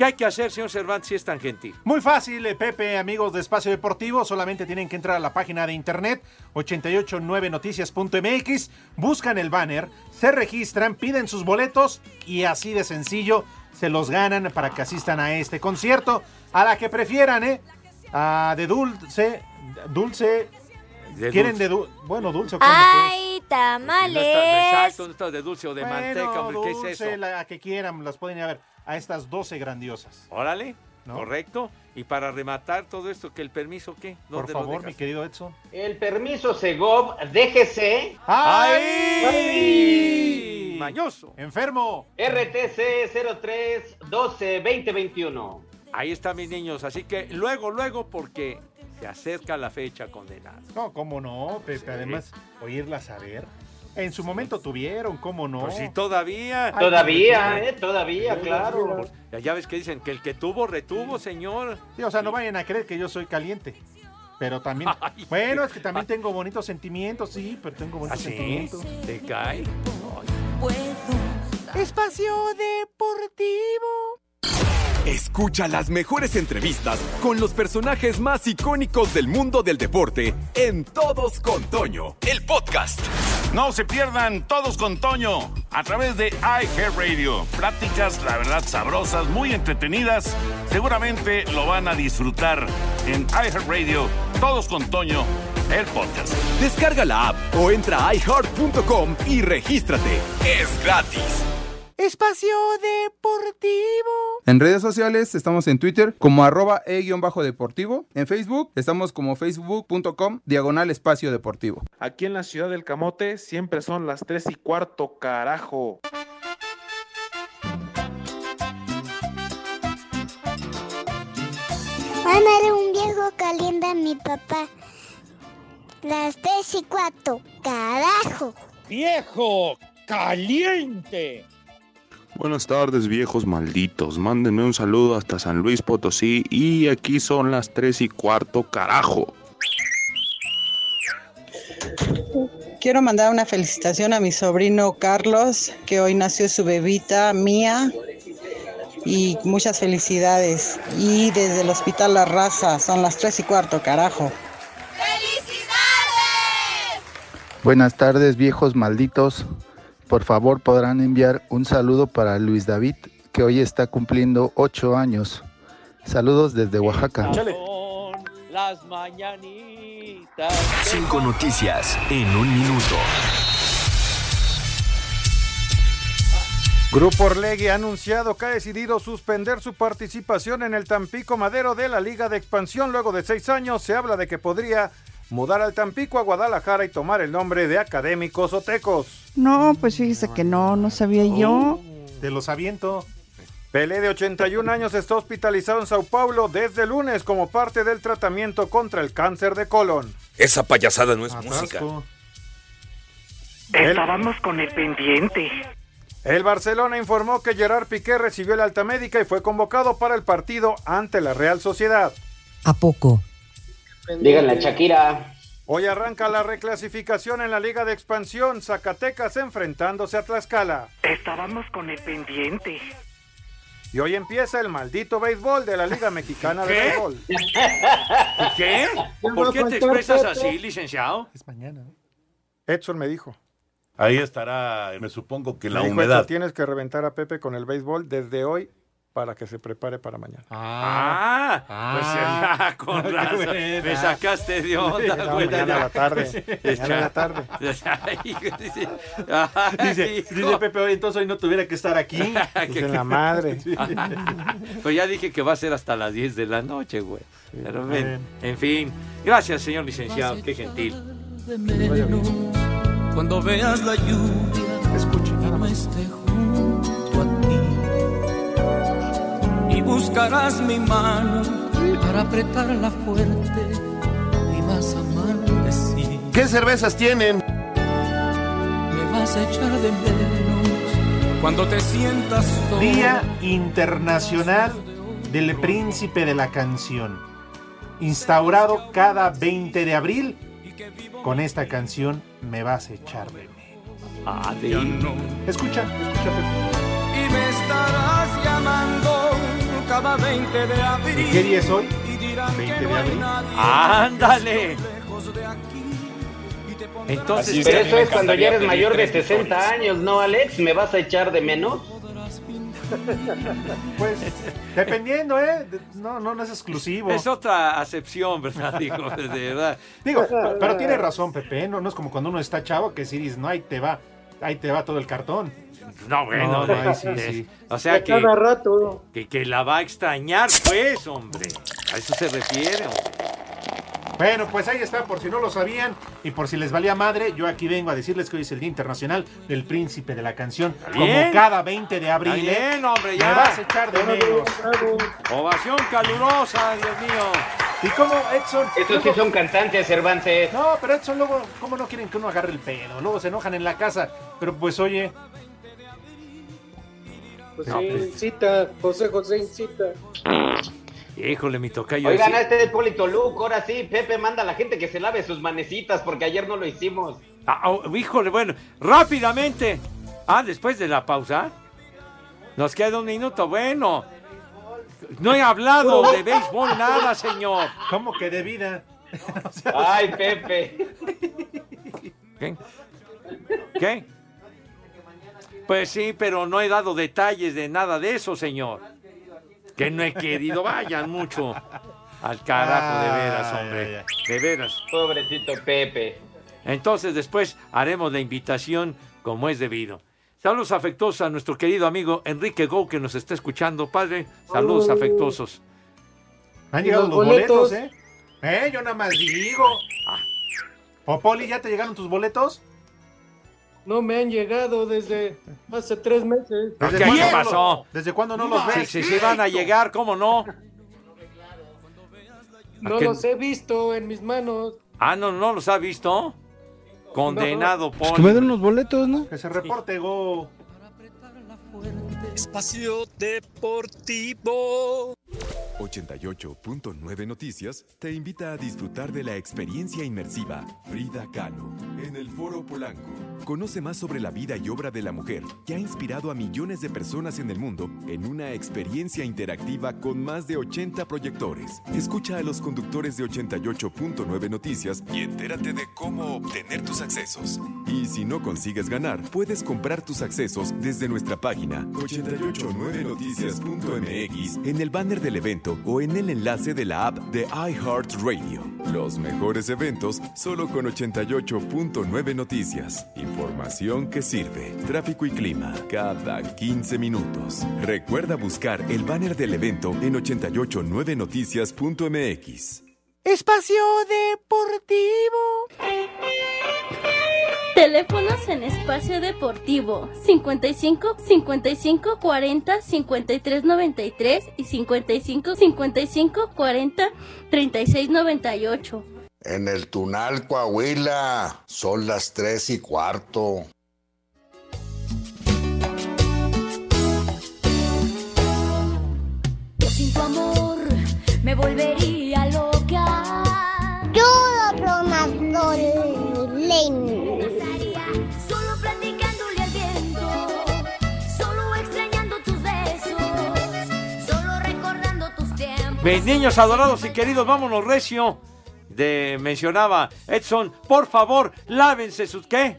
¿Qué hay que hacer, señor Cervantes, si es tan gentil? Muy fácil, eh, Pepe, amigos de Espacio Deportivo. Solamente tienen que entrar a la página de internet 889noticias.mx, buscan el banner, se registran, piden sus boletos y así de sencillo se los ganan para que asistan a este concierto. A la que prefieran, ¿eh? Ah, de dulce, dulce. De ¿Quieren dulce. de dulce? Bueno, dulce? Ay, tamales. Exacto, ¿dónde está de dulce o de Bueno, manteca, hombre? ¿Qué es eso? La que quieran, las pueden ir a ver. A estas 12 grandiosas. Órale, correcto. Y para rematar todo esto, ¿que el permiso qué? Por ¿Dónde lo favor, mi querido Edson. El permiso Segov, déjese. ¡Ay! ¡Mañoso! ¡Enfermo! RTC 03 12 2021. Ahí está, mis niños. Así que luego, luego, porque se acerca la fecha condenada. No, cómo no, Pepe. Además, oírla saber. En su momento tuvieron, cómo no. Pues sí, todavía. Todavía, eh, todavía, claro. Ya, ya ves que dicen que el que tuvo, retuvo, señor. Sí, o sea, no vayan a creer que yo soy caliente. Pero también. [laughs] bueno, es que también tengo bonitos sentimientos, sí, pero tengo bonitos ¿Ah, sí? sentimientos. ¿Te cae? Espacio Deportivo. Escucha las mejores entrevistas con los personajes más icónicos del mundo del deporte en Todos con Toño, el podcast. No se pierdan todos con Toño a través de iHeartRadio. Pláticas, la verdad, sabrosas, muy entretenidas. Seguramente lo van a disfrutar en iHeartRadio. Todos con Toño, el podcast. Descarga la app o entra a iHeart.com y regístrate. Es gratis. Espacio Deportivo. En redes sociales estamos en Twitter como arroba e-deportivo. En Facebook estamos como facebook.com diagonal espacio deportivo. Aquí en la ciudad del Camote siempre son las 3 y cuarto, carajo. Mándale un viejo caliente a mi papá. Las tres y cuatro, carajo. ¡Viejo caliente! Buenas tardes, viejos malditos. Mándenme un saludo hasta San Luis Potosí y aquí son las 3 y cuarto, carajo. Quiero mandar una felicitación a mi sobrino Carlos, que hoy nació su bebita Mía. Y muchas felicidades. Y desde el Hospital La Raza, son las 3 y cuarto, carajo. Buenas tardes, viejos malditos. Por favor, podrán enviar un saludo para Luis David, que hoy está cumpliendo 8 años. Saludos desde Oaxaca. Las mañanitas. Cinco noticias en un minuto. Grupo Orlegui ha anunciado que ha decidido suspender su participación en el Tampico Madero de la Liga de Expansión. Luego de seis años se habla de que podría mudar al Tampico a Guadalajara y tomar el nombre de Académicos Otecos. No, pues fíjese que no, no sabía yo. Te los aviento. Pelé de 81 años está hospitalizado en Sao Paulo desde el lunes como parte del tratamiento contra el cáncer de colon. Esa payasada no es música. Estábamos con el pendiente. El Barcelona informó que Gerard Piqué recibió el alta médica y fue convocado para el partido ante la Real Sociedad. ¿A poco? Díganle a Shakira. Hoy arranca la reclasificación en la Liga de Expansión, Zacatecas enfrentándose a Tlaxcala. Estábamos con el pendiente. Y hoy empieza el maldito béisbol de la Liga Mexicana de. Béisbol. ¿Qué? [laughs] ¿Por qué te expresas así, licenciado? Es mañana. Edson me dijo. Ahí estará, me supongo que la Me dijo, humedad. "Edson, tienes que reventar a Pepe con el béisbol desde hoy para que se prepare para mañana. Ah, pues ya, con [laughs] razón. Me sacaste de onda, No, güey. mañana a la tarde, [laughs] mañana a la tarde. [laughs] Ay, dice, Dice, dice Pepe, hoy entonces hoy no tuviera que estar aquí. Dice la madre. Pues ya dije que va a ser hasta las 10 de la noche, güey. Pero ven, bien. en fin. Gracias, señor licenciado. Qué gentil. Cuando veas la lluvia Escuche, y no buscarás mi mano para apretarla fuerte y vas a maldecir. ¿Qué cervezas tienen? Me vas a echar de menos cuando te sientas solo. Día Internacional del Príncipe de la Canción. Instaurado cada 20 de abril. Con esta canción me vas a echar de menos. Ah, Escucha, escucha, Pepe. Y me estarás llamando cada 20 de abril. ¿Y qué día es hoy? Y dirán 20 que de abril. nadie ¡Ándale! Entonces, Pero eso es cuando ya eres mayor de 60 años, ¿no, Alex? ¿Me vas a echar de menos? [laughs] Pues, dependiendo, ¿eh? No, no, no es exclusivo. Es otra acepción, ¿verdad? [laughs] Digo, de verdad. Digo, pero tiene razón, Pepe. ¿eh? No, no es como cuando uno está chavo que si dices, no, ahí te va, ahí te va todo el cartón. No, bueno, No, no, ahí sí, es- sí. o sea que, Cada rato. que, que la va a extrañar, pues, hombre. A eso se refiere, hombre. Bueno, pues ahí está, por si no lo sabían y por si les valía madre, yo aquí vengo a decirles que hoy es el Día Internacional del Príncipe de la Canción. Como bien. cada 20 de abril. Está ¿eh? bien, hombre, Me ya. vas a echar de menos. Ovación calurosa, Dios mío. ¿Y cómo, Edson? Estos sí Luego- son cantantes, Cervantes. No, pero Edson, luego, ¿cómo no quieren que uno agarre el pedo? Luego se enojan en la casa. Pero pues, oye, Pues No, sí, pues- incita, José José incita. Híjole, mi tocayo. Oigan, a este es Polito Luco, ahora sí, Pepe manda a la gente que se lave sus manecitas porque ayer no lo hicimos. Ah, oh, híjole, bueno, rápidamente. Ah, después de la pausa. Nos queda un minuto, bueno. No he hablado [laughs] de béisbol nada, señor. ¿cómo que de vida? [laughs] Ay, Pepe. ¿Qué? ¿Qué? Pues sí, pero no he dado detalles de nada de eso, señor. Que no he querido, vayan mucho al carajo, de veras, hombre. De veras. Pobrecito Pepe. Entonces después haremos la invitación como es debido. Saludos afectuosos a nuestro querido amigo Enrique Go que nos está escuchando, padre. Saludos Oh. afectuosos. Han ¿Y llegado los los boletos, boletos? ¿eh? ¿eh? Yo nada más digo. ¿O Poli, ya te llegaron tus boletos? No me han llegado desde hace tres meses. ¿Qué cuándo no pasó? ¿Desde cuándo no los Si ves? si, si van a llegar, ¿cómo no? No qué? los he visto en mis manos. Ah, no, no los ha visto. Condenado Pues por. que me den unos boletos, ¿no? Que se reporte, Go. Espacio Deportivo. 88.9 Noticias te invita a disfrutar de la experiencia inmersiva Frida Kahlo en el Foro Polanco. Conoce más sobre la vida y obra de la mujer que ha inspirado a millones de personas en el mundo en una experiencia interactiva con más de 80 proyectores. Escucha a los conductores de 88.9 Noticias y entérate de cómo obtener tus accesos. Y si no consigues ganar, puedes comprar tus accesos desde nuestra página 889noticias.mx en el banner del evento o en el enlace de la app de iHeartRadio. Los mejores eventos solo con 88.9 Noticias. Información que sirve. Tráfico y clima cada 15 minutos. Recuerda buscar el banner del evento en 889noticias.mx. Espacio Deportivo. Teléfonos en espacio deportivo 55 55 40 53 93 y 55 55 40 36 98. En el Tunal, Coahuila, son las tres y cuarto. Yo sin tu amor me volvería Mis niños adorados y queridos, vámonos recio. De, mencionaba Edson, por favor, lávense sus... ¿Qué?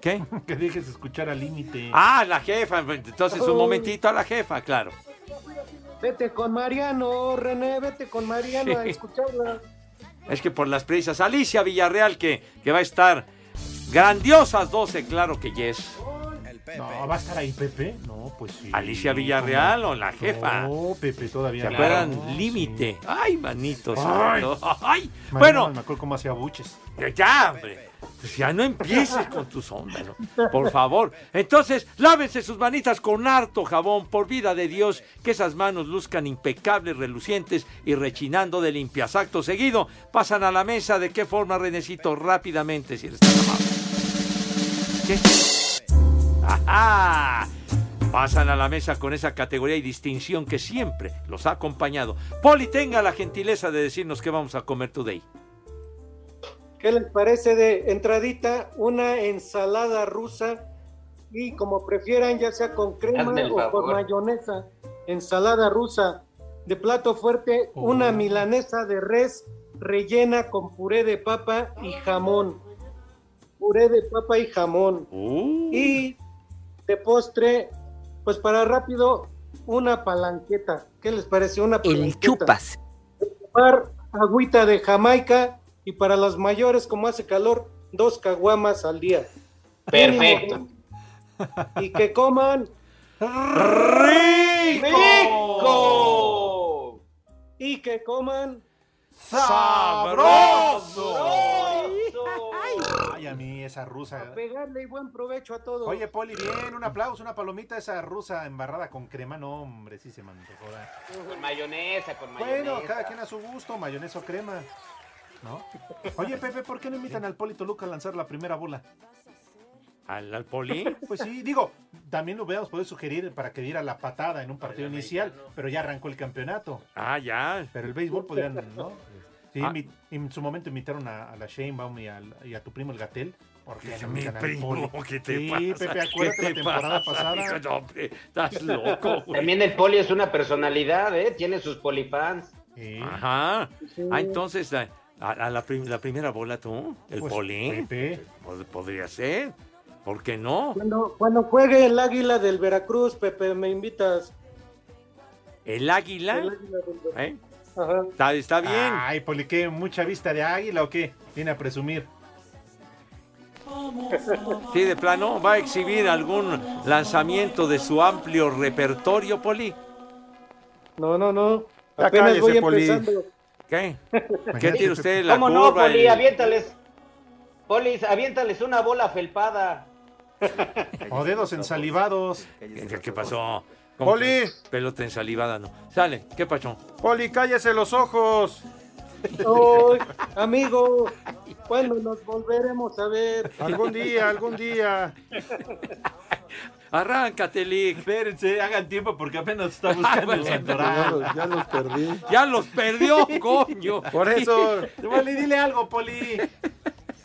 ¿Qué? [laughs] Que dejes de escuchar al límite. Ah, la jefa. Entonces un momentito a la jefa, claro. Vete con Mariano, René, vete con Mariano a escucharla. Es que por las prisas. Alicia Villarreal, que, que va a estar grandiosas 12, claro que yes. No, ¿va a estar ahí Pepe? No, pues sí. Alicia Villarreal o la jefa. No, Pepe, todavía ¿Se acuerdan? No, Límite. Ay, manito Ay. Ay. Mariano, Bueno, Me acuerdo cómo hacía buches. ya, hombre. Pues ya no empieces con tus ondas, ¿no? por favor. Entonces, lávense sus manitas con harto jabón, por vida de Dios, que esas manos luzcan impecables, relucientes y rechinando de limpias. Acto seguido, pasan a la mesa. ¿De qué forma, Renecito? Rápidamente, si eres tan amable. ¿Qué? [laughs] Pasan a la mesa con esa categoría y distinción que siempre los ha acompañado. Poli, tenga la gentileza de decirnos qué vamos a comer today. ¿Qué les parece de entradita? Una ensalada rusa y como prefieran, ya sea con crema o con mayonesa. Ensalada rusa. De plato fuerte, Oh. una milanesa de res rellena con puré de papa y jamón. Puré de papa y jamón. Uh. Y de postre, Pues para rápido, una palanqueta. ¿Qué les parece? Una palanqueta. El chupas. Tomar agüita de Jamaica y para los mayores, como hace calor, dos caguamas al día. Perfecto. Y que coman ¡Rico! y que coman ¡Sabroso! A mí esa rusa. pegarle y buen provecho a todos. Oye, Poli, bien, un aplauso, una palomita esa rusa embarrada con crema. No, hombre, sí se me antojó. Con mayonesa, con mayonesa. Bueno, cada quien a su gusto, mayonesa o crema. ¿No? Oye, Pepe, ¿por qué no invitan al Poli Toluca a lanzar la primera bola? ¿Al, al poli? Pues sí, digo, también lo hubiéramos podido sugerir para que diera la patada en un partido inicial, pero ya arrancó el campeonato. Ah, ya. Pero el béisbol podrían, ¿no? Sí, Ah. en su momento invitaron a, a la Sheinbaum y, al- y a tu primo el Gatel. ¿Por qué no Mi primo, Poli? ¿qué te sí, pasa? Pepe, acuérdate ¿Qué la te temporada pasa, pasada. [laughs] hijo? No, hombre, estás [laughs] loco, güey. También el poli es una personalidad, ¿eh? Tiene sus polifans. Ajá. Ah, entonces, a, a- a la, prim- la primera bola tú, el Pues, poli. Pepe. Pod- Podría ser. ¿Por qué no? Cuando, cuando juegue el águila del Veracruz, Pepe, me invitas. El águila. El águila del Veracruz. ¿eh? Ajá. Está, está bien. Ay, Poli, ¿qué? ¿Mucha vista de águila o qué? Viene a presumir. Sí, de plano, ¿va a exhibir algún lanzamiento de su amplio repertorio, Poli? No, no, no. Ya Apenas cállese, voy Poli. ¿Qué? ¿Qué tiene usted la ¿Cómo no, curva? Poli? el- Aviéntales. Poli, aviéntales una bola felpada. O dedos ensalivados. ¿Qué, qué pasó? ¿Cómo Poli. Pelota ensalivada, no. Sale, ¿qué pasó? Poli, cállese los ojos. Ay, [laughs] amigo, ¿cuándo nos volveremos a ver? Algún día, algún día. [laughs] Arráncate, Lick. Espérense, hagan tiempo porque apenas está Ah, buscando bueno. el Ya santoral. los, ya los perdí. Ya los perdió, [laughs] coño. Por eso. Poli, dile algo, Poli.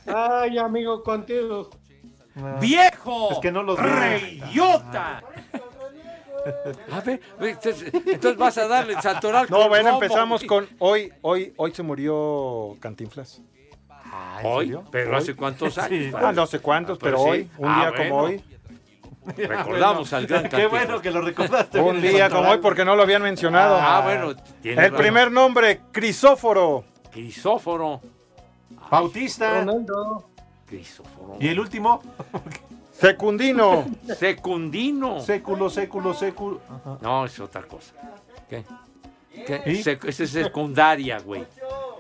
Ay, amigo, contigo. ¡Viejo! Es que no los veo. ¡Reyota! A ver, entonces, entonces vas a darle el santoral No, bueno, romo. empezamos con hoy, hoy, hoy se murió Cantinflas. Hoy, pero hace cuántos [laughs] años. Ah, no sé cuántos, Ah, pues pero sí. hoy, un Ah, día bueno. como hoy. [laughs] Recordamos al gran Qué Cantinflas. bueno que lo recordaste. Un día santoral. como hoy porque no lo habían mencionado. Ah, bueno. tiene El razón. primer nombre, Crisóforo. Crisóforo. Bautista. Ronaldo. Crisóforo. Y el último, [laughs] Secundino. Secundino. século, século, século. No, es otra cosa. ¿Qué? ¿Qué? ¿Y? Sec- esa es secundaria, güey.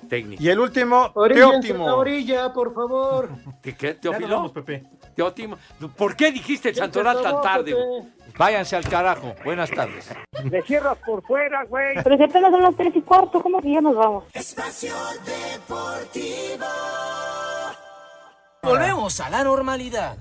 Técnica. Y el último, Oríllense a la Teótimo. orilla, por favor. ¿Qué, qué Teófilo? vamos, Pepe. Teótimo. ¿Por qué dijiste el santoral tan tarde? Güey? Váyanse al carajo. Buenas tardes. Le cierras por fuera, güey. Pero si apenas son las tres y cuarto, ¿cómo que ya nos vamos? Volvemos a la normalidad.